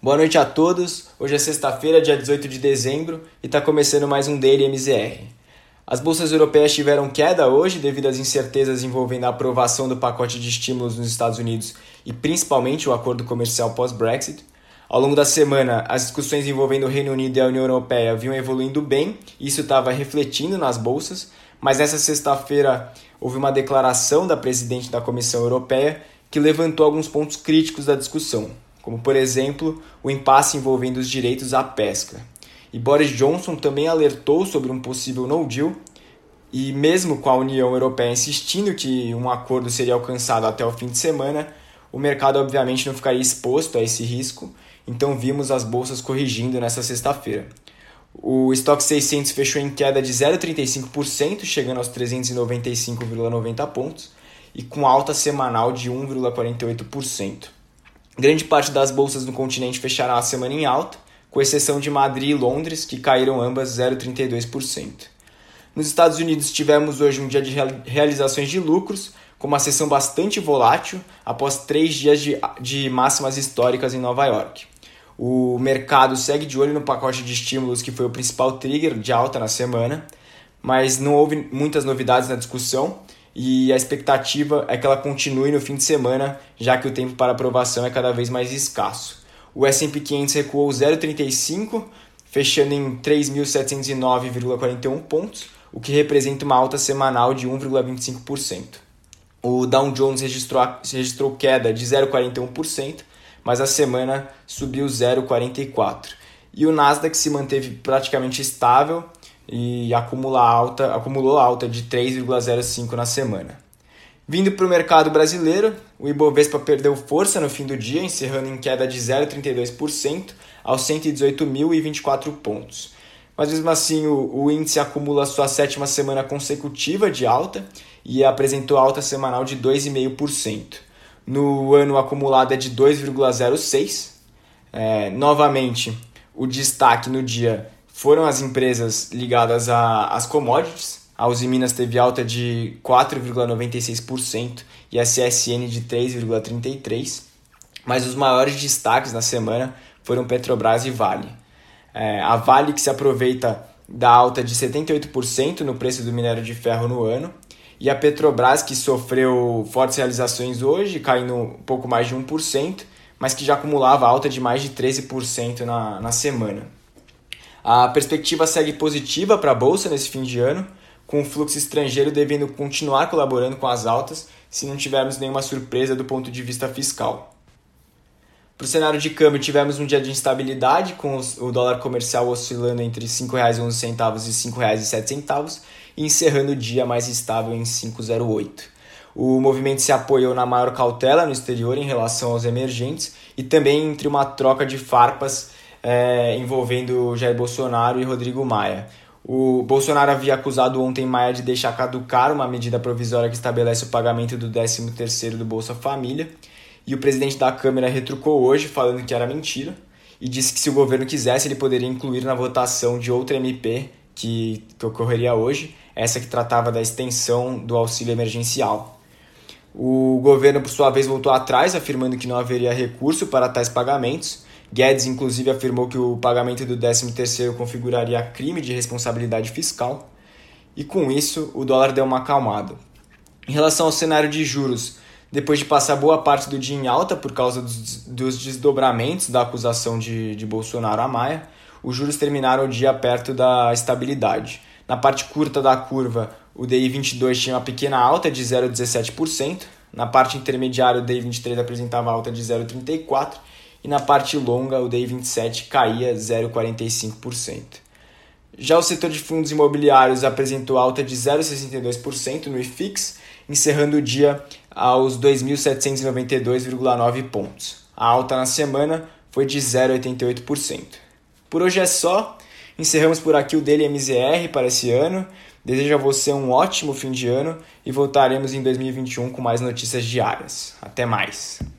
Boa noite a todos. Hoje é sexta-feira, dia 18 de dezembro, e está começando mais um Daily MZR. As bolsas europeias tiveram queda hoje devido às incertezas envolvendo a aprovação do pacote de estímulos nos Estados Unidos e principalmente o acordo comercial pós-Brexit. Ao longo da semana, as discussões envolvendo o Reino Unido e a União Europeia vinham evoluindo bem, e isso estava refletindo nas bolsas, mas nessa sexta-feira houve uma declaração da presidente da Comissão Europeia que levantou alguns pontos críticos da discussão, como por exemplo o impasse envolvendo os direitos à pesca. E Boris Johnson também alertou sobre um possível no deal, e mesmo com a União Europeia insistindo que um acordo seria alcançado até o fim de semana, o mercado obviamente não ficaria exposto a esse risco, então vimos as bolsas corrigindo nessa sexta-feira. O estoque 600 fechou em queda de 0,35%, chegando aos 395,90 pontos, e com alta semanal de 1,48%. Grande parte das bolsas no continente fecharam a semana em alta, com exceção de Madrid e Londres, que caíram ambas 0,32%. Nos Estados Unidos tivemos hoje um dia de realizações de lucros, com uma sessão bastante volátil após três dias de, de máximas históricas em Nova York. O mercado segue de olho no pacote de estímulos que foi o principal trigger de alta na semana, mas não houve muitas novidades na discussão e a expectativa é que ela continue no fim de semana, já que o tempo para aprovação é cada vez mais escasso. O S&P 500 recuou 0,35, fechando em 3.709,41 pontos, o que representa uma alta semanal de 1,25%. O Dow Jones registrou, registrou queda de 0,41%, mas a semana subiu 0,44%. E o Nasdaq se manteve praticamente estável, e acumula alta, acumulou alta de 3,05 na semana. Vindo para o mercado brasileiro, o Ibovespa perdeu força no fim do dia, encerrando em queda de 0,32% aos 118.024 pontos. Mas mesmo assim, o, o, índice acumula sua sétima semana consecutiva de alta e apresentou alta semanal de 2,5%. No ano acumulado é de 2,06%. É, novamente, o destaque no dia foram as empresas ligadas às commodities. A Uzi Minas teve alta de 4,96% e a CSN de 3,33%, mas os maiores destaques na semana foram Petrobras e Vale. É, a Vale que se aproveita da alta de 78% no preço do minério de ferro no ano, e a Petrobras que sofreu fortes realizações hoje, caindo um pouco mais de 1%, mas que já acumulava alta de mais de 13% na, na semana. A perspectiva segue positiva para a bolsa nesse fim de ano, com o fluxo estrangeiro devendo continuar colaborando com as altas se não tivermos nenhuma surpresa do ponto de vista fiscal. Para o cenário de câmbio, tivemos um dia de instabilidade, com o dólar comercial oscilando entre R$ 5,11 e R$ 5,07, e encerrando o dia mais estável em 5,08. O movimento se apoiou na maior cautela no exterior em relação aos emergentes e também entre uma troca de farpas é, envolvendo Jair Bolsonaro e Rodrigo Maia. O Bolsonaro havia acusado ontem Maia de deixar caducar uma medida provisória que estabelece o pagamento do 13º do Bolsa Família, e o presidente da Câmara retrucou hoje falando que era mentira e disse que se o governo quisesse ele poderia incluir na votação de outra MP que, que ocorreria hoje, essa que tratava da extensão do auxílio emergencial. O governo, por sua vez, voltou atrás, afirmando que não haveria recurso para tais pagamentos, Guedes, inclusive, afirmou que o pagamento do 13º configuraria crime de responsabilidade fiscal, e com isso o dólar deu uma acalmada. Em relação ao cenário de juros, depois de passar boa parte do dia em alta por causa dos, desdobramentos da acusação de, de Bolsonaro a Maia, os juros terminaram o dia perto da estabilidade. Na parte curta da curva, o DI 22 tinha uma pequena alta de 0,17%, na parte intermediária o DI 23 apresentava alta de 0,34% e na parte longa o DI 27 caía 0,45%. Já o setor de fundos imobiliários apresentou alta de 0,62% no IFIX, encerrando o dia aos 2.792,9 pontos. A alta na semana foi de 0,88%. Por hoje é só. Encerramos por aqui o Daily MZR para esse ano. Desejo a você um ótimo fim de ano e voltaremos em 2021 com mais notícias diárias. Até mais!